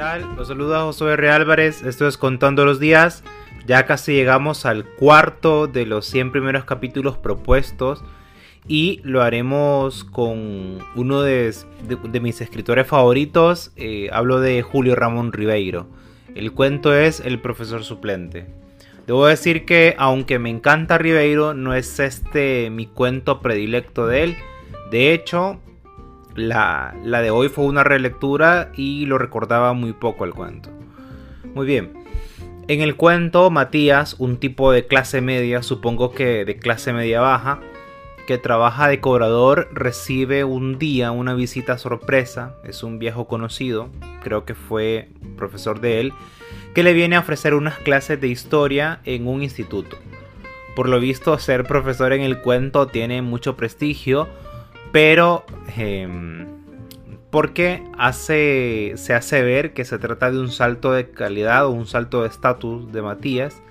tal? Los saluda José R. Álvarez, esto es Contando los Días. Ya casi llegamos al cuarto de los 100 primeros capítulos propuestos y lo haremos con uno de, mis escritores favoritos. Eh, hablo de Julio Ramón Ribeiro. El cuento es El profesor suplente. Debo decir que aunque me encanta Ribeiro, no es este mi cuento predilecto de él. De hecho, la, la de hoy fue una relectura y lo recordaba muy poco el cuento. Muy bien. En el cuento, Matías, un tipo de clase media, supongo que de clase media baja, que trabaja de cobrador, recibe un día una visita sorpresa. Es un viejo conocido, creo que fue profesor de él, que le viene a ofrecer unas clases de historia en un instituto. Por lo visto, ser profesor en el cuento tiene mucho prestigio, pero em, porque hace, se hace ver que se trata de un salto de calidad o un salto de estatus de Matías.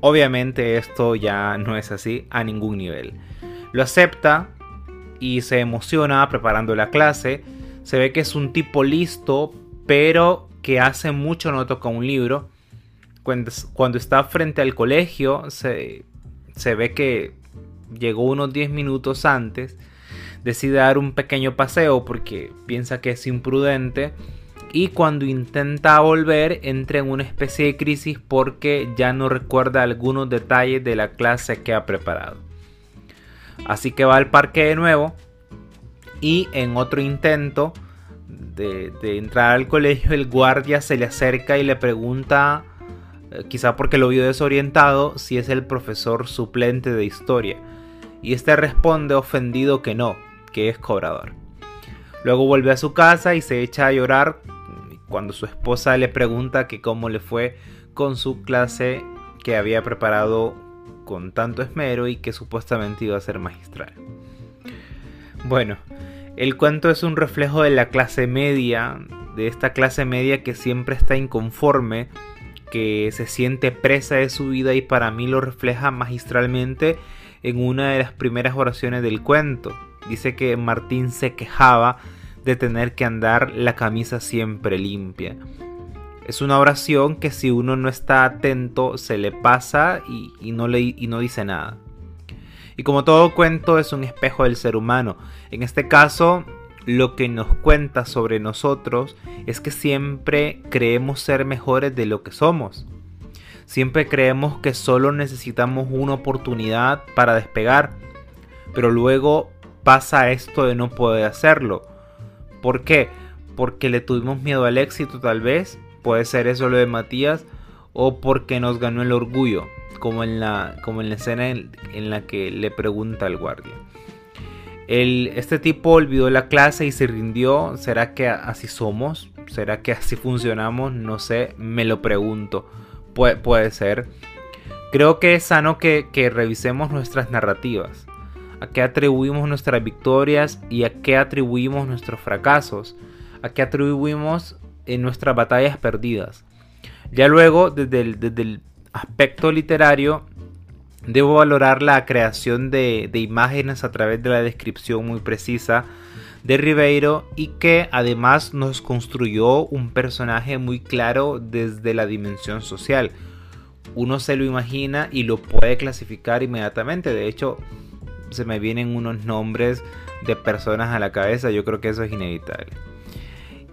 Obviamente esto ya no es así a ningún nivel. Lo acepta y se emociona preparando la clase. Se ve que es un tipo listo, pero que hace mucho no toca un libro. Cuando, está frente al colegio, se, se ve que llegó unos 10 minutos antes. Decide dar un pequeño paseo porque piensa que es imprudente. Y cuando intenta volver, entra en una especie de crisis porque ya no recuerda algunos detalles de la clase que ha preparado. Así que va al parque de nuevo y en otro intento de, entrar al colegio, el guardia se le acerca y le pregunta, eh, quizá porque lo vio desorientado, si es el profesor suplente de historia. Y este responde ofendido que no, que es cobrador. Luego vuelve a su casa y se echa a llorar cuando su esposa le pregunta que cómo le fue con su clase que había preparado con tanto esmero y que supuestamente iba a ser magistral. Bueno, el cuento es un reflejo de la clase media, de esta clase media que siempre está inconforme, que se siente presa de su vida y para mí lo refleja magistralmente en una de las primeras oraciones del cuento. Dice que Martín se quejaba de tener que andar la camisa siempre limpia. Es una oración que si uno no está atento se le pasa y, no, le, y no dice nada. Y como todo cuento es un espejo del ser humano. En este caso, lo que nos cuenta sobre nosotros es que siempre creemos ser mejores de lo que somos. Siempre creemos que solo necesitamos una oportunidad para despegar. Pero luego pasa esto de no poder hacerlo. ¿Por qué? Porque le tuvimos miedo al éxito tal vez. Puede ser eso lo de Matías. O porque nos ganó el orgullo como en la, como en la escena en, la que le pregunta al guardia. El, este tipo olvidó la clase y se rindió. ¿Será que así somos? ¿Será que así funcionamos? No sé, me lo pregunto. puede ser. Creo que es sano que, que revisemos nuestras narrativas. A qué atribuimos nuestras victorias y a qué atribuimos nuestros fracasos. A qué atribuimos en nuestras batallas perdidas. Ya luego, desde el, desde el aspecto literario, debo valorar la creación de, imágenes a través de la descripción muy precisa de Ribeiro y que además nos construyó un personaje muy claro desde la dimensión social. Uno se lo imagina y lo puede clasificar inmediatamente. De hecho, se me vienen unos nombres de personas a la cabeza. Yo creo que eso es inevitable.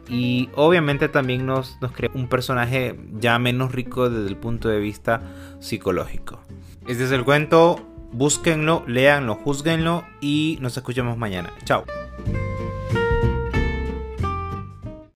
Y obviamente también nos, crea un personaje ya menos rico desde el punto de vista psicológico. Este es el cuento, búsquenlo, leanlo, juzguenlo y nos escuchamos mañana. Chao.